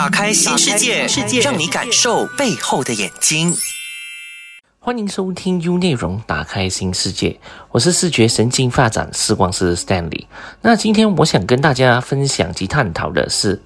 打开新世界，让你感受背后的眼睛。欢迎收听 U 内容，打开新世界。我是视觉神经发展视光师 Stanley。那今天我想跟大家分享及探讨的是，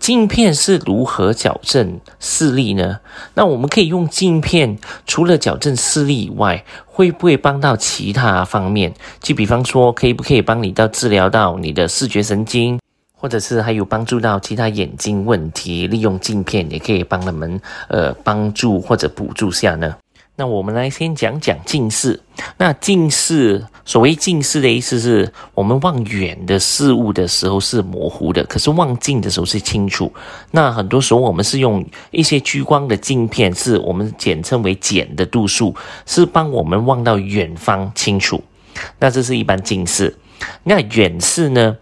镜片是如何矫正视力呢？那我们可以用镜片，除了矫正视力以外，会不会帮到其他方面？就比方说，可以不可以帮你到治疗到你的视觉神经？或者是还有帮助到其他眼睛问题，利用镜片也可以帮他们呃帮助或者补助下呢。那我们来先讲讲近视。那近视，所谓近视的意思是我们望远的事物的时候是模糊的，可是望近的时候是清楚。那很多时候我们是用一些聚光的镜片，是我们简称为减的度数，是帮我们望到远方清楚。那这是一般近视。那远视呢？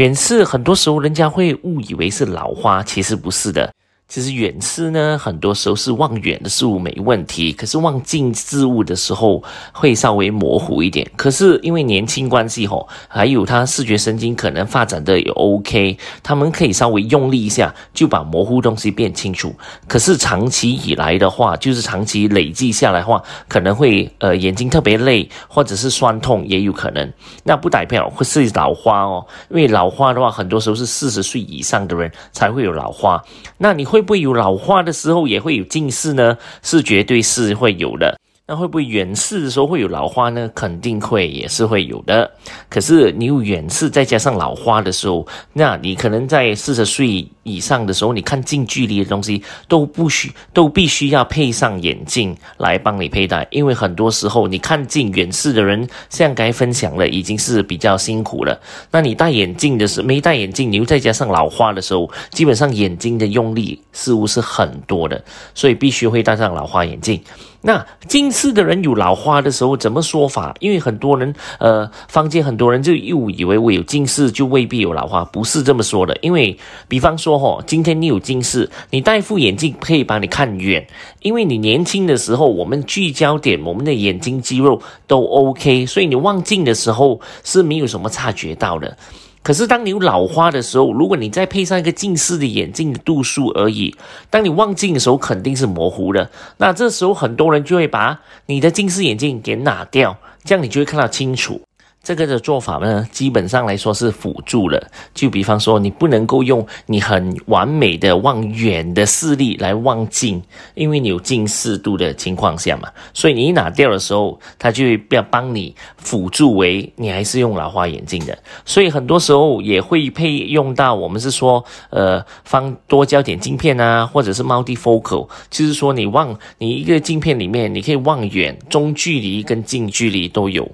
远视很多时候人家会误以为是老花，其实不是的。其实远视呢，很多时候是望远的事物没问题，可是望近事物的时候会稍微模糊一点。可是因为年轻关系吼，还有他视觉神经可能发展的也 OK，他们可以稍微用力一下就把模糊东西变清楚。可是长期以来的话，就是长期累计下来的话，可能会呃眼睛特别累，或者是酸痛也有可能。那不代表会是老花哦，因为老花的话，很多时候是四十岁以上的人才会有老花。那你会。会不会有老化的时候也会有近视呢？是绝对是会有的。那会不会远视的时候会有老花呢？肯定会，也是会有的。可是你有远视再加上老花的时候，那你可能在四十岁以上的时候，你看近距离的东西都不需都必须要配上眼镜来帮你佩戴，因为很多时候你看近远视的人，像该分享了，已经是比较辛苦了。那你戴眼镜的时候，没戴眼镜，你又再加上老花的时候，基本上眼睛的用力似乎是很多的，所以必须会戴上老花眼镜。那近视的人有老花的时候怎么说法？因为很多人，呃，坊间很多人就误以为我有近视就未必有老花，不是这么说的。因为，比方说，哈，今天你有近视，你戴副眼镜可以帮你看远，因为你年轻的时候，我们聚焦点，我们的眼睛肌肉都 OK，所以你望近的时候是没有什么察觉到的。可是，当你有老花的时候，如果你再配上一个近视的眼镜的度数而已，当你望镜的时候肯定是模糊的。那这时候很多人就会把你的近视眼镜给拿掉，这样你就会看到清楚。这个的做法呢，基本上来说是辅助了。就比方说，你不能够用你很完美的望远的视力来望近，因为你有近视度的情况下嘛，所以你一拿掉的时候，它就会要帮你辅助为你还是用老花眼镜的。所以很多时候也会配用到我们是说，呃，放多焦点镜片啊，或者是 multifocal，就是说你望你一个镜片里面，你可以望远、中距离跟近距离都有。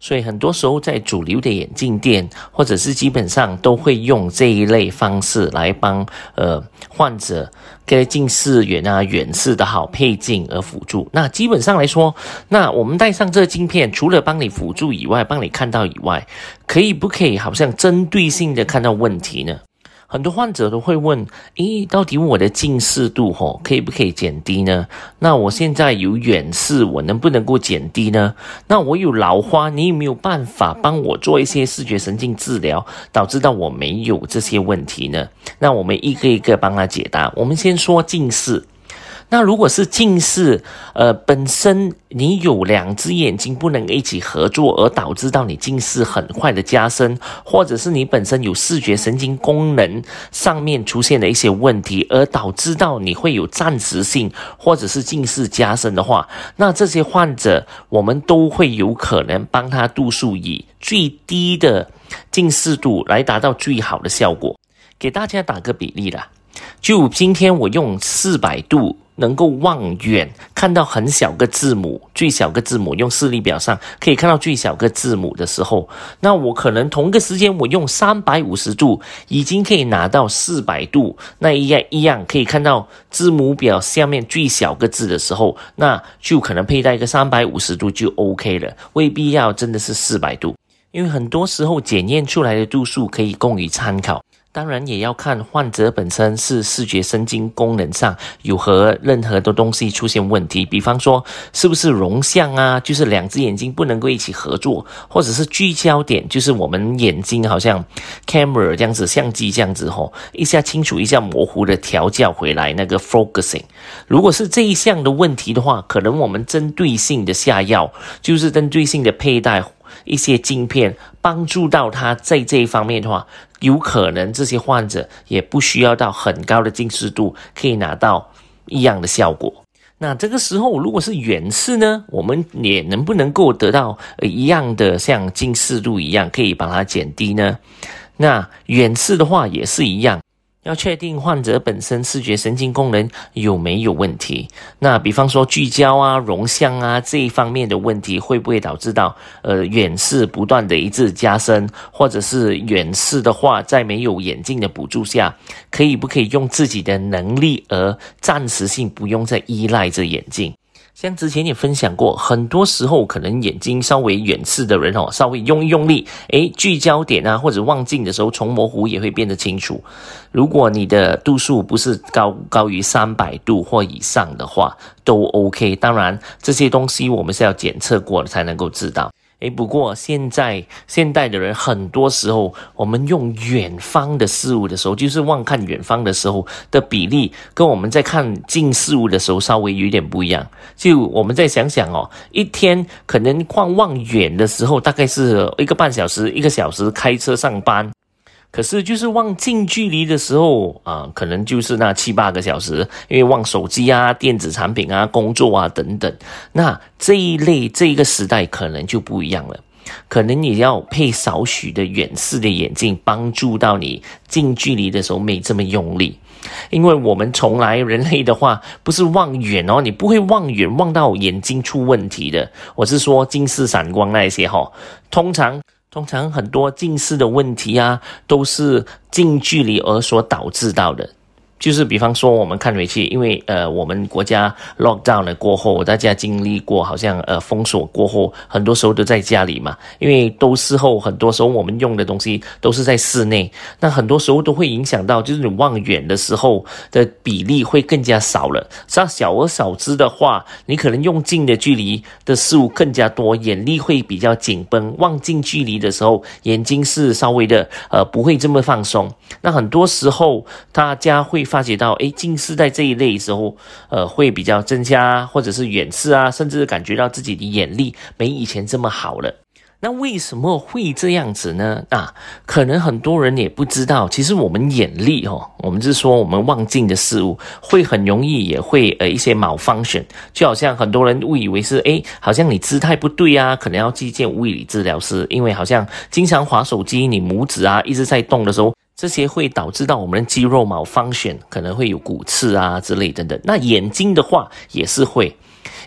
所以很多时候，在主流的眼镜店，或者是基本上都会用这一类方式来帮呃患者给近视远啊、远视的好配镜而辅助。那基本上来说，那我们戴上这镜片，除了帮你辅助以外，帮你看到以外，可以不可以好像针对性的看到问题呢？很多患者都会问：咦，到底我的近视度吼可以不可以减低呢？那我现在有远视，我能不能够减低呢？那我有老花，你有没有办法帮我做一些视觉神经治疗，导致到我没有这些问题呢？那我们一个一个帮他解答。我们先说近视。那如果是近视，呃，本身你有两只眼睛不能一起合作，而导致到你近视很快的加深，或者是你本身有视觉神经功能上面出现了一些问题，而导致到你会有暂时性或者是近视加深的话，那这些患者我们都会有可能帮他度数以最低的近视度来达到最好的效果。给大家打个比例啦，就今天我用四百度。能够望远看到很小个字母，最小个字母用视力表上可以看到最小个字母的时候，那我可能同个时间我用三百五十度已经可以拿到四百度，那一样一样可以看到字母表下面最小个字的时候，那就可能佩戴一个三百五十度就 OK 了，未必要真的是四百度，因为很多时候检验出来的度数可以供于参考。当然也要看患者本身是视觉神经功能上有何任何的东西出现问题，比方说是不是容像啊，就是两只眼睛不能够一起合作，或者是聚焦点，就是我们眼睛好像 camera 这样子，相机这样子吼，一下清楚一下模糊的调教回来那个 focusing。如果是这一项的问题的话，可能我们针对性的下药，就是针对性的佩戴。一些镜片帮助到他在这一方面的话，有可能这些患者也不需要到很高的近视度，可以拿到一样的效果。那这个时候，如果是远视呢，我们也能不能够得到一样的像近视度一样，可以把它减低呢？那远视的话也是一样。要确定患者本身视觉神经功能有没有问题，那比方说聚焦啊、容像啊这一方面的问题，会不会导致到呃远视不断的一直加深，或者是远视的话，在没有眼镜的补助下，可以不可以用自己的能力而暂时性不用再依赖着眼镜？像之前也分享过，很多时候可能眼睛稍微远视的人哦，稍微用一用力，诶，聚焦点啊或者望镜的时候，重模糊也会变得清楚。如果你的度数不是高高于三百度或以上的话，都 OK。当然，这些东西我们是要检测过了才能够知道。诶，不过现在现代的人很多时候，我们用远方的事物的时候，就是望看远方的时候的比例，跟我们在看近事物的时候稍微有点不一样。就我们再想想哦，一天可能逛望远的时候，大概是一个半小时、一个小时开车上班。可是，就是望近距离的时候啊，可能就是那七八个小时，因为望手机啊、电子产品啊、工作啊等等。那这一类这一个时代可能就不一样了，可能你要配少许的远视的眼镜，帮助到你近距离的时候没这么用力。因为我们从来人类的话不是望远哦，你不会望远望到眼睛出问题的。我是说近视散光那一些哈，通常。通常很多近视的问题啊，都是近距离而所导致到的。就是比方说，我们看回去，因为呃，我们国家 lockdown 了过后，大家经历过好像呃封锁过后，很多时候都在家里嘛。因为都事后，很多时候我们用的东西都是在室内，那很多时候都会影响到，就是你望远的时候的比例会更加少了。像小而少之的话，你可能用近的距离的事物更加多，眼力会比较紧绷。望近距离的时候，眼睛是稍微的呃不会这么放松。那很多时候大家会。发觉到，哎，近视在这一类时候，呃，会比较增加，或者是远视啊，甚至感觉到自己的眼力没以前这么好了。那为什么会这样子呢？啊，可能很多人也不知道，其实我们眼力哦，我们是说我们望近的事物，会很容易也会呃一些 malfunction，就好像很多人误以为是，哎，好像你姿态不对啊，可能要去见物理治疗师，因为好像经常划手机，你拇指啊一直在动的时候。这些会导致到我们的肌肉毛方选可能会有骨刺啊之类等等。那眼睛的话也是会，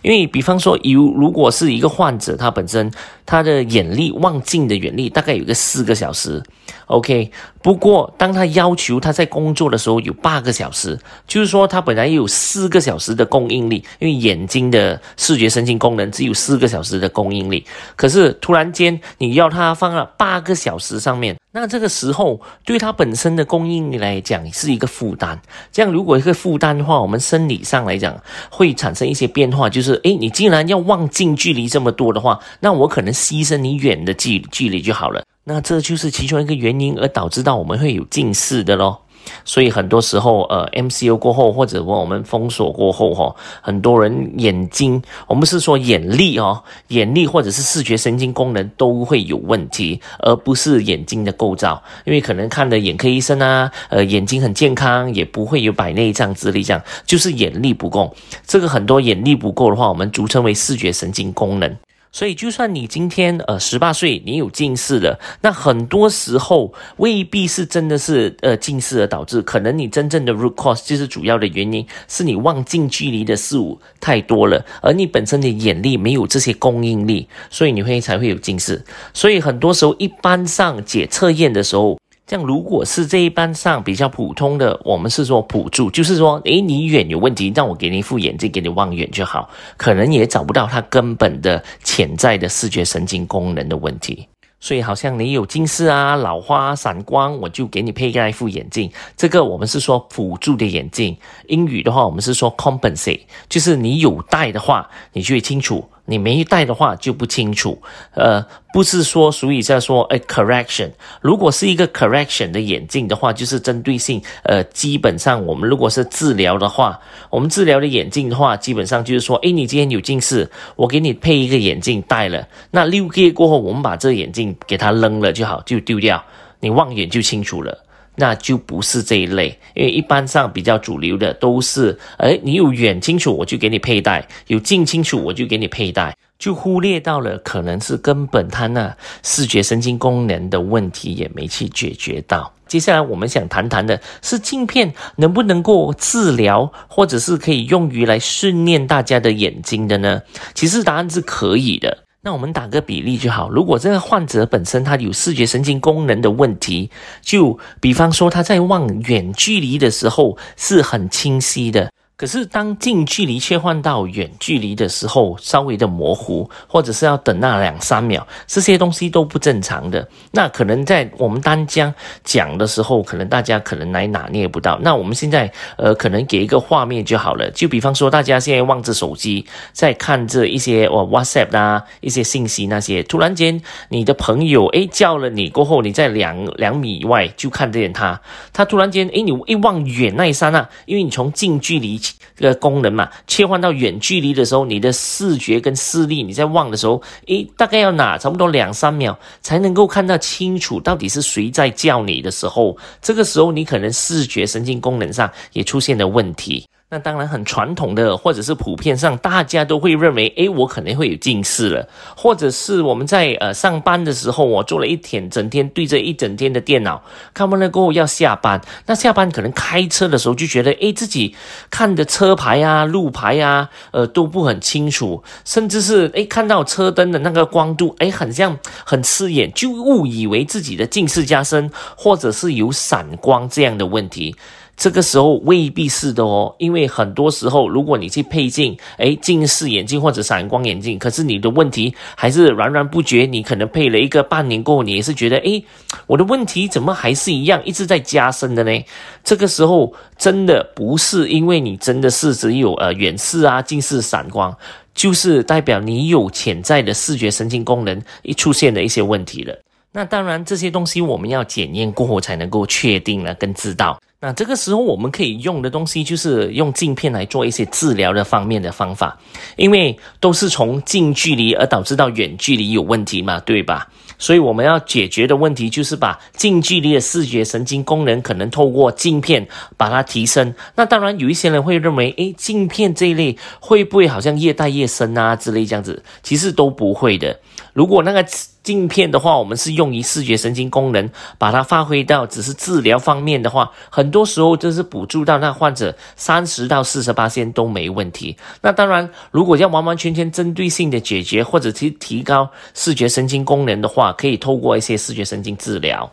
因为比方说有如果是一个患者，他本身他的眼力望近的眼力大概有个四个小时，OK。不过当他要求他在工作的时候有八个小时，就是说他本来有四个小时的供应力，因为眼睛的视觉神经功能只有四个小时的供应力。可是突然间你要他放了八个小时上面。那这个时候，对它本身的供应来讲是一个负担。这样，如果一个负担的话，我们生理上来讲会产生一些变化。就是，诶，你既然要望近距离这么多的话，那我可能牺牲你远的距距离就好了。那这就是其中一个原因，而导致到我们会有近视的咯。所以很多时候，呃，MCU 过后或者我们封锁过后，哈，很多人眼睛，我们是说眼力哦，眼力或者是视觉神经功能都会有问题，而不是眼睛的构造。因为可能看的眼科医生啊，呃，眼睛很健康，也不会有白内障之类这样，就是眼力不够。这个很多眼力不够的话，我们俗称为视觉神经功能。所以，就算你今天呃十八岁，你有近视了，那很多时候未必是真的是呃近视而导致，可能你真正的 root cause 就是主要的原因是你望近距离的事物太多了，而你本身的眼力没有这些供应力，所以你会才会有近视。所以很多时候，一般上解测验的时候。像如果是这一班上比较普通的，我们是说辅助，就是说，诶，你远有问题，让我给你一副眼镜，给你望远就好，可能也找不到他根本的潜在的视觉神经功能的问题。所以好像你有近视啊、老花、散光，我就给你配一副眼镜。这个我们是说辅助的眼镜。英语的话，我们是说 compensate，就是你有戴的话，你就会清楚。你没戴的话就不清楚，呃，不是说，所以在说，哎，correction。如果是一个 correction 的眼镜的话，就是针对性，呃，基本上我们如果是治疗的话，我们治疗的眼镜的话，基本上就是说，哎，你今天有近视，我给你配一个眼镜戴了，那六个月过后，我们把这眼镜给它扔了就好，就丢掉，你望远就清楚了。那就不是这一类，因为一般上比较主流的都是，哎，你有远清楚我就给你佩戴，有近清楚我就给你佩戴，就忽略到了可能是根本他那视觉神经功能的问题也没去解决到。接下来我们想谈谈的是镜片能不能够治疗，或者是可以用于来训练大家的眼睛的呢？其实答案是可以的。那我们打个比例就好。如果这个患者本身他有视觉神经功能的问题，就比方说他在望远距离的时候是很清晰的。可是，当近距离切换到远距离的时候，稍微的模糊，或者是要等那两三秒，这些东西都不正常的。那可能在我们单讲讲的时候，可能大家可能来拿捏不到。那我们现在呃，可能给一个画面就好了。就比方说，大家现在望着手机，在看着一些哦 WhatsApp 啊一些信息那些，突然间你的朋友诶叫了你过后，你在两两米以外就看见他，他突然间诶你一望远那一刹那，因为你从近距离。这个功能嘛，切换到远距离的时候，你的视觉跟视力，你在望的时候，诶，大概要哪差不多两三秒才能够看到清楚到底是谁在叫你的时候，这个时候你可能视觉神经功能上也出现了问题。那当然很传统的，或者是普遍上大家都会认为，诶，我可能会有近视了，或者是我们在呃上班的时候，我做了一天整天对着一整天的电脑，看完了过后要下班，那下班可能开车的时候就觉得，诶，自己看的车牌啊、路牌啊，呃都不很清楚，甚至是诶看到车灯的那个光度，诶很像很刺眼，就误以为自己的近视加深，或者是有散光这样的问题。这个时候未必是的哦，因为很多时候，如果你去配镜，诶，近视眼镜或者散光眼镜，可是你的问题还是源源不绝，你可能配了一个半年过后，你也是觉得，诶，我的问题怎么还是一样，一直在加深的呢？这个时候真的不是因为你真的是只有呃远视啊、近视、散光，就是代表你有潜在的视觉神经功能一出现的一些问题了。那当然，这些东西我们要检验过后才能够确定了跟知道。那这个时候我们可以用的东西就是用镜片来做一些治疗的方面的方法，因为都是从近距离而导致到远距离有问题嘛，对吧？所以我们要解决的问题就是把近距离的视觉神经功能可能透过镜片把它提升。那当然有一些人会认为，诶，镜片这一类会不会好像越戴越深啊之类这样子？其实都不会的。如果那个。镜片的话，我们是用于视觉神经功能，把它发挥到只是治疗方面的话，很多时候就是补助到那患者三十到四十八线都没问题。那当然，如果要完完全全针对性的解决或者提提高视觉神经功能的话，可以透过一些视觉神经治疗。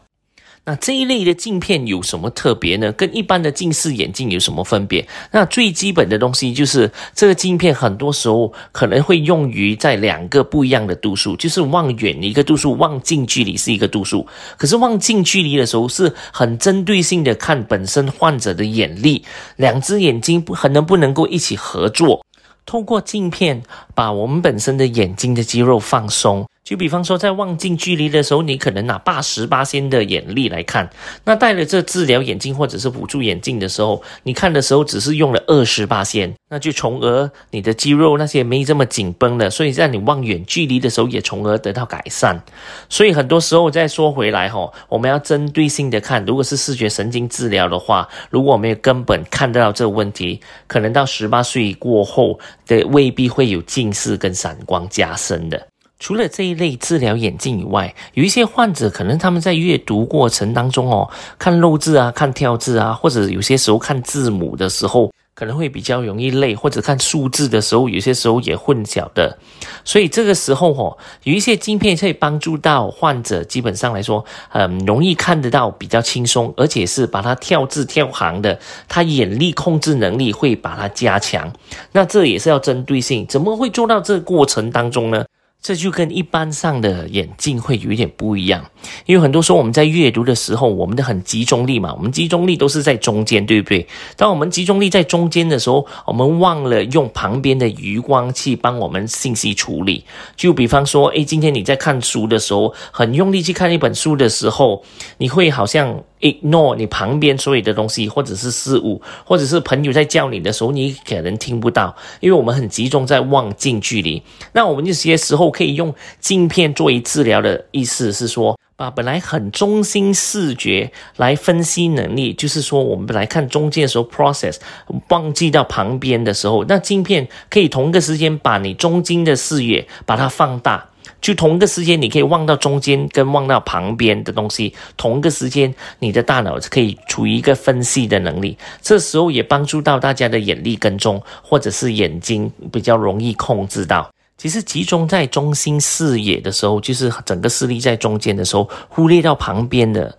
那这一类的镜片有什么特别呢？跟一般的近视眼镜有什么分别？那最基本的东西就是这个镜片很多时候可能会用于在两个不一样的度数，就是望远一个度数，望近距离是一个度数。可是望近距离的时候是很针对性的看本身患者的眼力，两只眼睛不可能不能够一起合作，透过镜片把我们本身的眼睛的肌肉放松。就比方说，在望近距离的时候，你可能拿八十八仙的眼力来看；那戴了这治疗眼镜或者是辅助眼镜的时候，你看的时候只是用了二十八仙，那就从而你的肌肉那些没这么紧绷了，所以在你望远距离的时候也从而得到改善。所以很多时候再说回来哈，我们要针对性的看，如果是视觉神经治疗的话，如果我们根本看得到这个问题，可能到十八岁过后的未必会有近视跟散光加深的。除了这一类治疗眼镜以外，有一些患者可能他们在阅读过程当中哦，看漏字啊、看跳字啊，或者有些时候看字母的时候，可能会比较容易累，或者看数字的时候，有些时候也混淆的。所以这个时候哦，有一些镜片可以帮助到患者，基本上来说，很容易看得到，比较轻松，而且是把它跳字跳行的，他眼力控制能力会把它加强。那这也是要针对性，怎么会做到这个过程当中呢？这就跟一般上的眼镜会有一点不一样，因为很多时候我们在阅读的时候，我们的很集中力嘛，我们集中力都是在中间，对不对？当我们集中力在中间的时候，我们忘了用旁边的余光去帮我们信息处理。就比方说，诶，今天你在看书的时候，很用力去看一本书的时候，你会好像。Ignore 你旁边所有的东西，或者是事物，或者是朋友在叫你的时候，你可能听不到，因为我们很集中在望近距离。那我们这些时候可以用镜片作为治疗的意思是说，把本来很中心视觉来分析能力，就是说我们来看中间的时候 process 忘记到旁边的时候，那镜片可以同一个时间把你中间的视野把它放大。就同一个时间，你可以望到中间跟望到旁边的东西。同一个时间，你的大脑可以处于一个分析的能力。这时候也帮助到大家的眼力跟踪，或者是眼睛比较容易控制到。其实集中在中心视野的时候，就是整个视力在中间的时候，忽略到旁边的。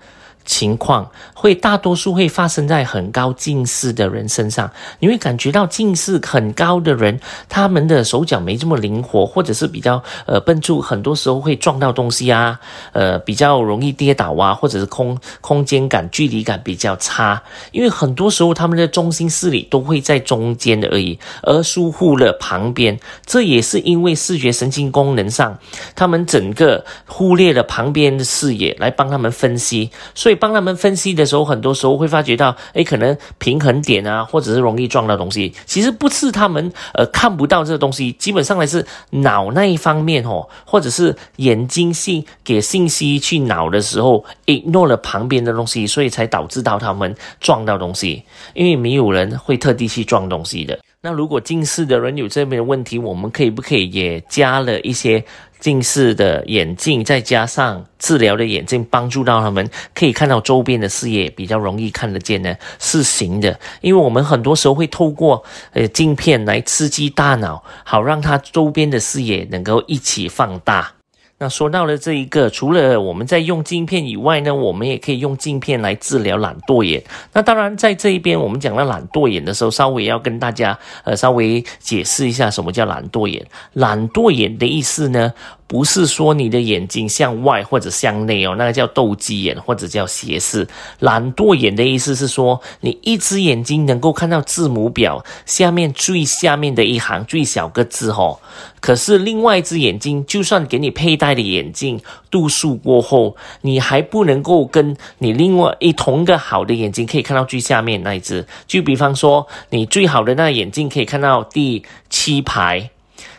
情况会大多数会发生在很高近视的人身上，你会感觉到近视很高的人，他们的手脚没这么灵活，或者是比较呃笨重，很多时候会撞到东西啊，呃比较容易跌倒啊，或者是空空间感、距离感比较差，因为很多时候他们的中心视力都会在中间而已，而疏忽了旁边，这也是因为视觉神经功能上，他们整个忽略了旁边的视野来帮他们分析，所以。帮他们分析的时候，很多时候会发觉到，哎，可能平衡点啊，或者是容易撞到东西，其实不是他们呃看不到这个东西，基本上来是脑那一方面哦，或者是眼睛信给信息去脑的时候，ignore 了旁边的东西，所以才导致到他们撞到东西，因为没有人会特地去撞东西的。那如果近视的人有这边的问题，我们可以不可以也加了一些近视的眼镜，再加上治疗的眼镜，帮助到他们可以看到周边的视野比较容易看得见呢？是行的，因为我们很多时候会透过呃镜片来刺激大脑，好让它周边的视野能够一起放大。那说到了这一个，除了我们在用镜片以外呢，我们也可以用镜片来治疗懒惰眼。那当然，在这一边我们讲到懒惰眼的时候，稍微要跟大家呃稍微解释一下什么叫懒惰眼。懒惰眼的意思呢？不是说你的眼睛向外或者向内哦，那个叫斗鸡眼或者叫斜视。懒惰眼的意思是说，你一只眼睛能够看到字母表下面最下面的一行最小个字哦，可是另外一只眼睛，就算给你佩戴的眼镜度数过后，你还不能够跟你另外一同一个好的眼睛可以看到最下面那一只。就比方说，你最好的那眼镜可以看到第七排。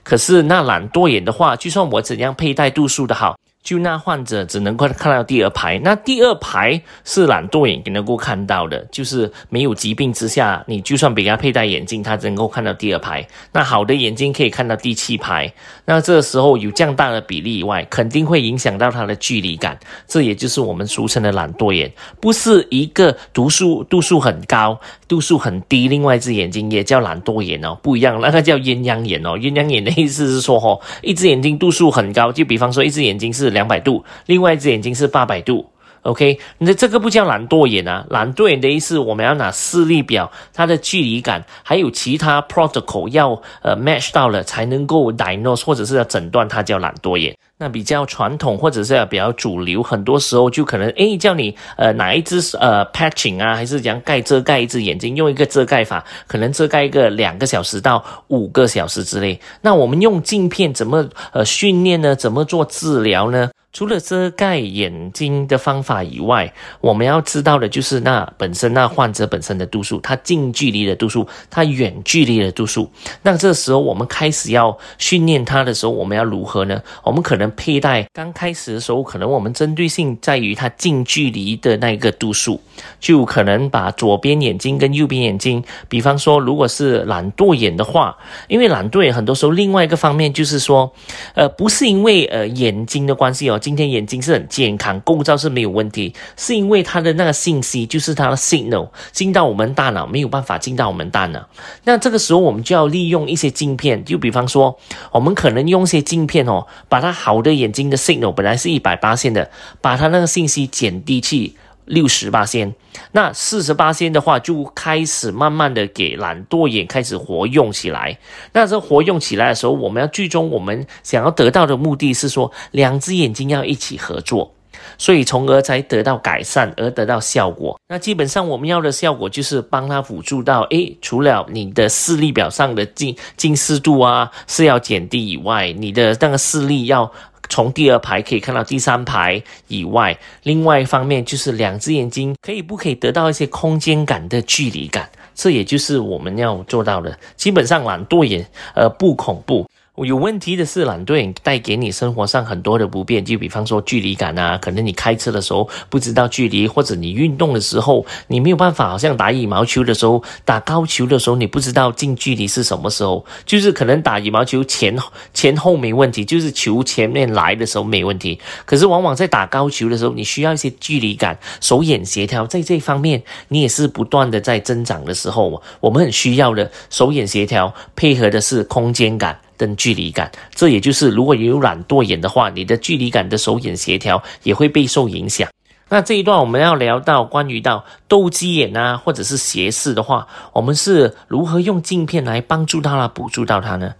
可是那懒惰眼的话，就算我怎样佩戴度数的好。就那患者只能够看到第二排，那第二排是懒惰眼能够看到的，就是没有疾病之下，你就算给他佩戴眼镜，他能够看到第二排。那好的眼睛可以看到第七排，那这时候有降大的比例以外，肯定会影响到他的距离感。这也就是我们俗称的懒惰眼，不是一个度数度数很高，度数很低，另外一只眼睛也叫懒惰眼哦，不一样，那个叫鸳鸯眼哦。鸳鸯眼的意思是说，哦，一只眼睛度数很高，就比方说一只眼睛是。两百度，另外一只眼睛是八百度。，OK，那这个不叫懒惰眼啊，懒惰眼的意思，我们要拿视力表，它的距离感，还有其他 protocol 要呃 match 到了，才能够 diagnose 或者是要诊断它叫懒惰眼。那比较传统或者是要比较主流，很多时候就可能诶叫你呃拿一支呃 patching 啊，还是讲盖遮盖一只眼睛，用一个遮盖法，可能遮盖一个两个小时到五个小时之内。那我们用镜片怎么呃训练呢？怎么做治疗呢？除了遮盖眼睛的方法以外，我们要知道的就是那本身那患者本身的度数，他近距离的度数，他远距离的度数。那这时候我们开始要训练他的时候，我们要如何呢？我们可能佩戴刚开始的时候，可能我们针对性在于他近距离的那个度数，就可能把左边眼睛跟右边眼睛，比方说如果是懒惰眼的话，因为懒惰眼很多时候另外一个方面就是说，呃，不是因为呃眼睛的关系哦。今天眼睛是很健康，构造是没有问题，是因为它的那个信息，就是它的 signal 进到我们大脑没有办法进到我们大脑。那这个时候我们就要利用一些镜片，就比方说，我们可能用一些镜片哦，把它好的眼睛的 signal 本来是一百八线的，把它那个信息减低去。六十八仙，那四十八仙的话就开始慢慢的给懒惰眼开始活用起来。那这活用起来的时候，我们要最终我们想要得到的目的是说，两只眼睛要一起合作。所以，从而才得到改善，而得到效果。那基本上我们要的效果就是帮他辅助到，诶，除了你的视力表上的近近视度啊是要减低以外，你的那个视力要从第二排可以看到第三排以外，另外一方面就是两只眼睛可以不可以得到一些空间感的距离感，这也就是我们要做到的。基本上懒惰也，呃，不恐怖。有问题的是懒惰带给你生活上很多的不便，就比方说距离感啊，可能你开车的时候不知道距离，或者你运动的时候你没有办法，好像打羽毛球的时候、打高球的时候，你不知道近距离是什么时候，就是可能打羽毛球前前后没问题，就是球前面来的时候没问题，可是往往在打高球的时候，你需要一些距离感、手眼协调，在这方面你也是不断的在增长的时候，我们很需要的手眼协调，配合的是空间感。跟距离感，这也就是如果有懒惰眼的话，你的距离感的手眼协调也会备受影响。那这一段我们要聊到关于到斗鸡眼啊，或者是斜视的话，我们是如何用镜片来帮助它啦，补助到它呢？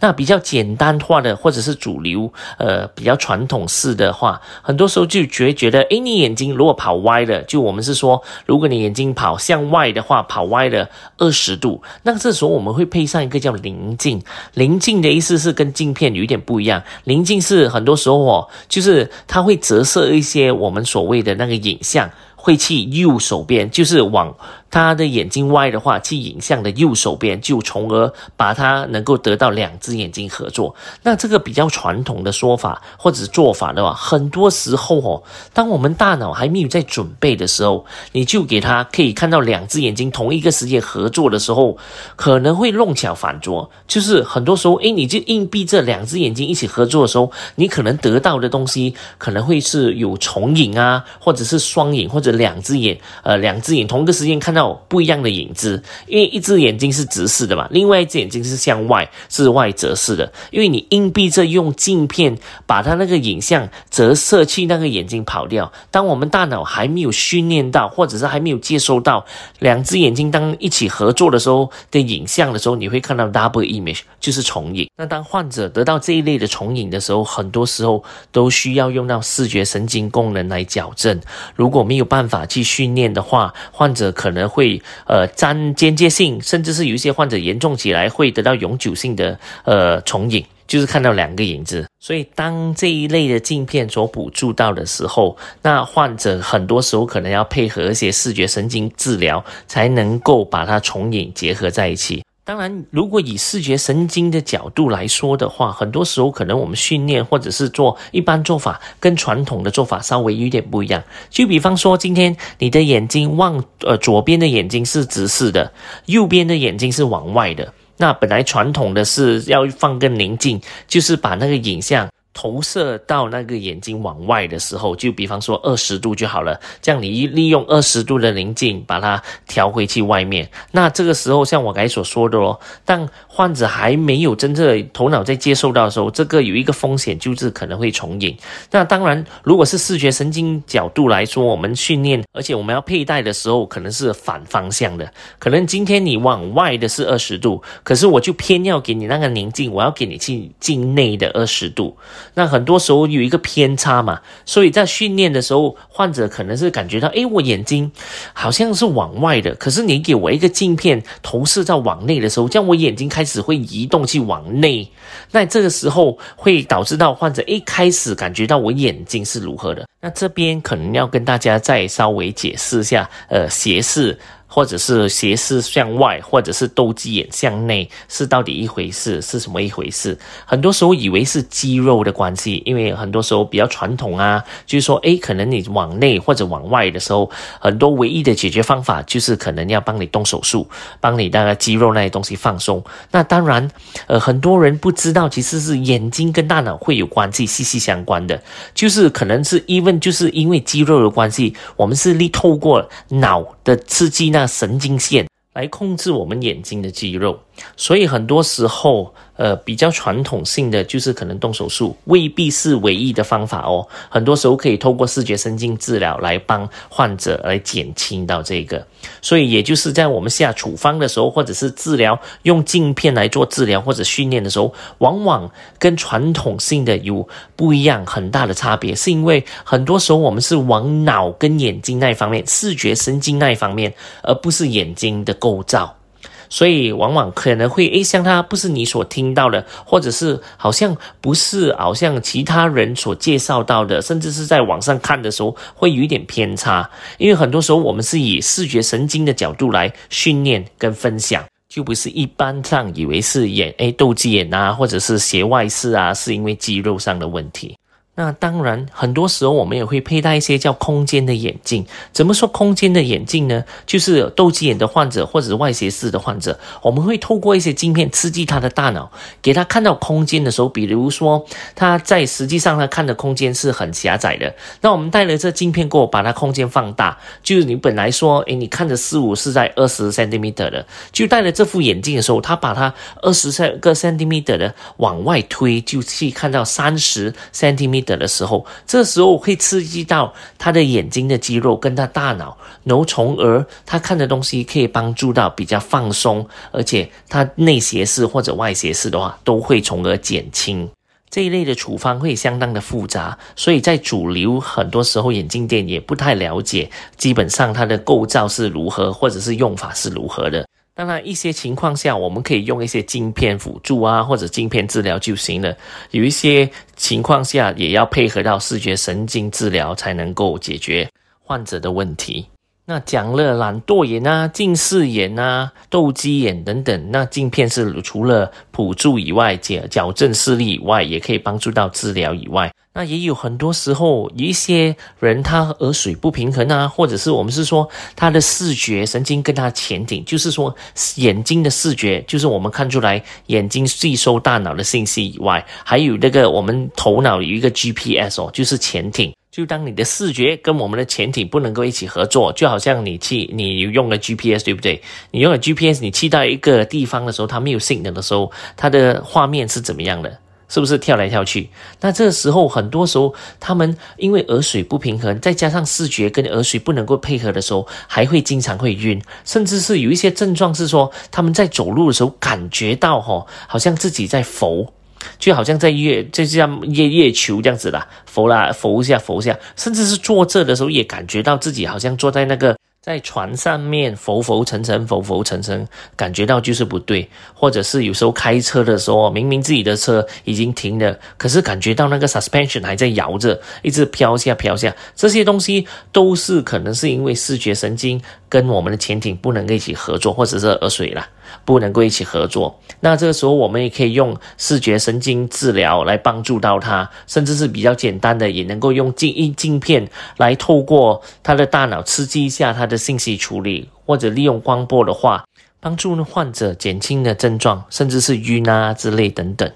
那比较简单化的，或者是主流，呃，比较传统式的话，很多时候就觉觉得，诶，你眼睛如果跑歪了，就我们是说，如果你眼睛跑向外的话，跑歪了二十度，那这时候我们会配上一个叫棱镜。棱镜的意思是跟镜片有一点不一样，棱镜是很多时候哦，就是它会折射一些我们所谓的那个影像，会去右手边，就是往。他的眼睛歪的话，去影像的右手边，就从而把他能够得到两只眼睛合作。那这个比较传统的说法或者做法的话，很多时候哦，当我们大脑还没有在准备的时候，你就给他可以看到两只眼睛同一个时间合作的时候，可能会弄巧反拙。就是很多时候，诶，你就硬逼这两只眼睛一起合作的时候，你可能得到的东西可能会是有重影啊，或者是双影，或者两只眼，呃，两只眼同个时间看到。不一样的影子，因为一只眼睛是直视的嘛，另外一只眼睛是向外，是外折视的。因为你硬币着用镜片把它那个影像折射去那个眼睛跑掉。当我们大脑还没有训练到，或者是还没有接收到两只眼睛当一起合作的时候的影像的时候，你会看到 double image，就是重影。那当患者得到这一类的重影的时候，很多时候都需要用到视觉神经功能来矫正。如果没有办办法去训练的话，患者可能。会呃沾间接性，甚至是有一些患者严重起来会得到永久性的呃重影，就是看到两个影子。所以当这一类的镜片所补助到的时候，那患者很多时候可能要配合一些视觉神经治疗，才能够把它重影结合在一起。当然，如果以视觉神经的角度来说的话，很多时候可能我们训练或者是做一般做法，跟传统的做法稍微有点不一样。就比方说，今天你的眼睛望呃左边的眼睛是直视的，右边的眼睛是往外的。那本来传统的是要放更宁静，就是把那个影像。投射到那个眼睛往外的时候，就比方说二十度就好了。这样你利用二十度的棱镜把它调回去外面。那这个时候，像我刚才所说的哦，但患者还没有真正头脑在接受到的时候，这个有一个风险就是可能会重影。那当然，如果是视觉神经角度来说，我们训练，而且我们要佩戴的时候，可能是反方向的。可能今天你往外的是二十度，可是我就偏要给你那个棱镜，我要给你去镜内的二十度。那很多时候有一个偏差嘛，所以在训练的时候，患者可能是感觉到，诶，我眼睛好像是往外的，可是你给我一个镜片投射在往内的时候，这样我眼睛开始会移动去往内，那这个时候会导致到患者一开始感觉到我眼睛是如何的。那这边可能要跟大家再稍微解释一下，呃，斜视。或者是斜视向外，或者是斗鸡眼向内，是到底一回事？是什么一回事？很多时候以为是肌肉的关系，因为很多时候比较传统啊，就是说，诶，可能你往内或者往外的时候，很多唯一的解决方法就是可能要帮你动手术，帮你那个肌肉那些东西放松。那当然，呃，很多人不知道，其实是眼睛跟大脑会有关系，息息相关的，就是可能是 even 就是因为肌肉的关系，我们是力透过脑的刺激那。神经线来控制我们眼睛的肌肉。所以很多时候，呃，比较传统性的就是可能动手术，未必是唯一的方法哦。很多时候可以透过视觉神经治疗来帮患者来减轻到这个。所以也就是在我们下处方的时候，或者是治疗用镜片来做治疗或者训练的时候，往往跟传统性的有不一样很大的差别，是因为很多时候我们是往脑跟眼睛那一方面，视觉神经那一方面，而不是眼睛的构造。所以往往可能会诶，像他不是你所听到的，或者是好像不是，好像其他人所介绍到的，甚至是在网上看的时候会有一点偏差。因为很多时候我们是以视觉神经的角度来训练跟分享，就不是一般上以为是眼诶斗鸡眼啊，或者是斜外视啊，是因为肌肉上的问题。那当然，很多时候我们也会佩戴一些叫空间的眼镜。怎么说空间的眼镜呢？就是斗鸡眼的患者或者是外斜视的患者，我们会透过一些镜片刺激他的大脑，给他看到空间的时候，比如说他在实际上他看的空间是很狭窄的。那我们戴了这镜片过，把它空间放大，就是你本来说，诶，你看的事物是在二十 centimeter 的，就戴了这副眼镜的时候，他把它二十个 centimeter 的往外推，就去看到三十 centimeter。的时候，这时候会刺激到他的眼睛的肌肉跟他大脑，然后从而他看的东西可以帮助到比较放松，而且他内斜视或者外斜视的话，都会从而减轻。这一类的处方会相当的复杂，所以在主流很多时候眼镜店也不太了解，基本上它的构造是如何，或者是用法是如何的。当然，一些情况下我们可以用一些镜片辅助啊，或者镜片治疗就行了。有一些情况下也要配合到视觉神经治疗才能够解决患者的问题。那讲了懒惰眼啊、近视眼啊、斗鸡眼等等，那镜片是除了辅助以外，矫矫正视力以外，也可以帮助到治疗以外。那也有很多时候，一些人他耳水不平衡啊，或者是我们是说他的视觉神经跟他前庭，就是说眼睛的视觉，就是我们看出来眼睛吸收大脑的信息以外，还有那个我们头脑有一个 GPS 哦，就是前庭。就当你的视觉跟我们的潜艇不能够一起合作，就好像你去你用了 GPS 对不对？你用了 GPS，你去到一个地方的时候，它没有信号的时候，它的画面是怎么样的？是不是跳来跳去？那这个时候，很多时候他们因为耳水不平衡，再加上视觉跟耳水不能够配合的时候，还会经常会晕，甚至是有一些症状是说他们在走路的时候感觉到哈，好像自己在浮。就好像在月，就像月月球这样子啦，浮啦浮一下浮一下，甚至是坐这的时候也感觉到自己好像坐在那个。在船上面浮浮沉沉，浮浮沉沉，感觉到就是不对，或者是有时候开车的时候，明明自己的车已经停了，可是感觉到那个 suspension 还在摇着，一直飘下飘下，这些东西都是可能是因为视觉神经跟我们的潜艇不能够一起合作，或者是耳水啦，不能够一起合作。那这个时候我们也可以用视觉神经治疗来帮助到他，甚至是比较简单的，也能够用镜一镜片来透过他的大脑刺激一下他。的信息处理，或者利用光波的话，帮助患者减轻的症状，甚至是晕啊之类等等。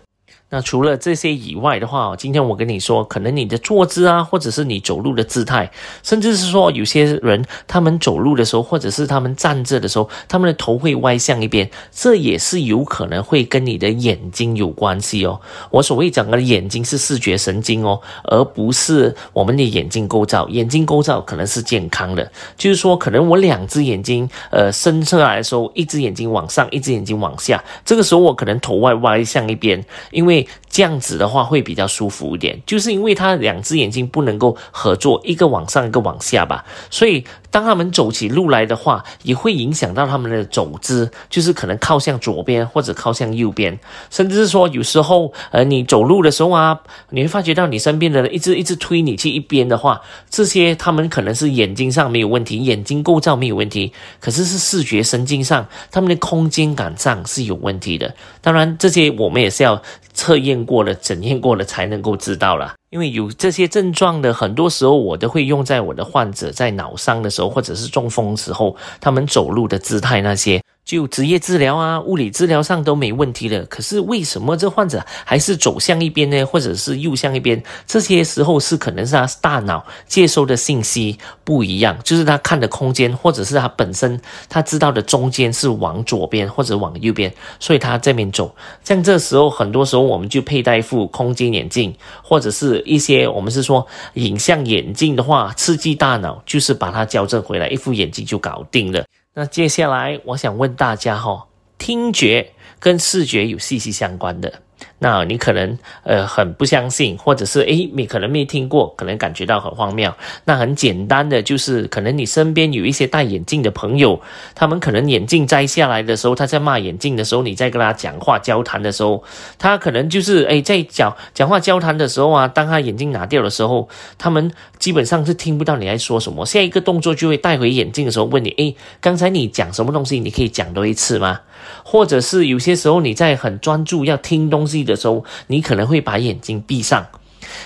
那除了这些以外的话，今天我跟你说，可能你的坐姿啊，或者是你走路的姿态，甚至是说有些人他们走路的时候，或者是他们站着的时候，他们的头会歪向一边，这也是有可能会跟你的眼睛有关系哦。我所谓讲的眼睛是视觉神经哦，而不是我们的眼睛构造。眼睛构造可能是健康的，就是说可能我两只眼睛呃伸出来的时候，一只眼睛往上，一只眼睛往下，这个时候我可能头歪歪向一边，因为。这样子的话会比较舒服一点，就是因为他两只眼睛不能够合作，一个往上，一个往下吧，所以当他们走起路来的话，也会影响到他们的走姿，就是可能靠向左边或者靠向右边，甚至是说有时候呃你走路的时候啊，你会发觉到你身边的人一直一直推你去一边的话，这些他们可能是眼睛上没有问题，眼睛构造没有问题，可是是视觉神经上，他们的空间感上是有问题的。当然这些我们也是要。测验过了、检验过了才能够知道了。因为有这些症状的，很多时候我都会用在我的患者在脑伤的时候，或者是中风时候，他们走路的姿态那些就职业治疗啊、物理治疗上都没问题了。可是为什么这患者还是走向一边呢？或者是右向一边？这些时候是可能是他大脑接收的信息不一样，就是他看的空间，或者是他本身他知道的中间是往左边或者往右边，所以他这边走。像这时候，很多时候我们就佩戴一副空间眼镜，或者是一些我们是说影像眼镜的话，刺激大脑，就是把它矫正回来，一副眼镜就搞定了。那接下来我想问大家哈，听觉跟视觉有息息相关的。那你可能呃很不相信，或者是诶你可能没听过，可能感觉到很荒谬。那很简单的就是，可能你身边有一些戴眼镜的朋友，他们可能眼镜摘下来的时候，他在骂眼镜的时候，你在跟他讲话交谈的时候，他可能就是诶在讲讲话交谈的时候啊，当他眼镜拿掉的时候，他们基本上是听不到你在说什么。下一个动作就会带回眼镜的时候问你，诶刚才你讲什么东西？你可以讲多一次吗？或者是有些时候你在很专注要听东西的时候，你可能会把眼睛闭上，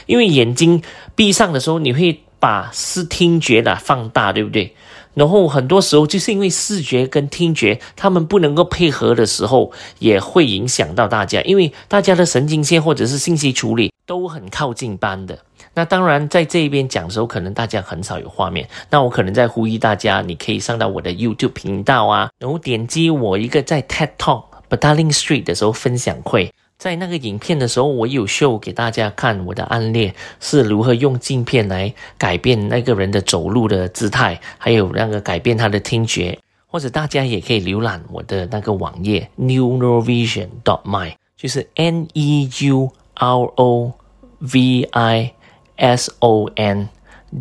因为眼睛闭上的时候，你会把视听觉的放大，对不对？然后很多时候就是因为视觉跟听觉他们不能够配合的时候，也会影响到大家，因为大家的神经线或者是信息处理都很靠近般的。那当然，在这一边讲的时候，可能大家很少有画面。那我可能在呼吁大家，你可以上到我的 YouTube 频道啊，然后点击我一个在 TED Talk b a t a l i n g Street 的时候分享会，在那个影片的时候，我有 show 给大家看我的案例是如何用镜片来改变那个人的走路的姿态，还有那个改变他的听觉。或者大家也可以浏览我的那个网页 Neurovision dot my，就是 N E U R O V I。S o n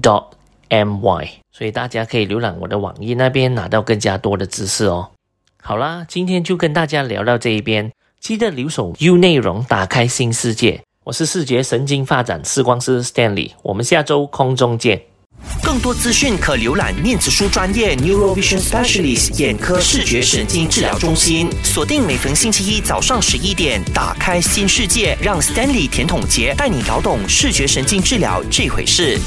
dot m y，所以大家可以浏览我的网页那边拿到更加多的知识哦。好啦，今天就跟大家聊到这一边，记得留守 U 内容，打开新世界。我是视觉神经发展视光师 Stanley，我们下周空中见。更多资讯可浏览念子书专业 Neurovision Specialist 眼科视觉神经治疗中心。锁定每逢星期一早上十一点，打开新世界，让 Stanley 甜筒杰带你搞懂视觉神经治疗这回事。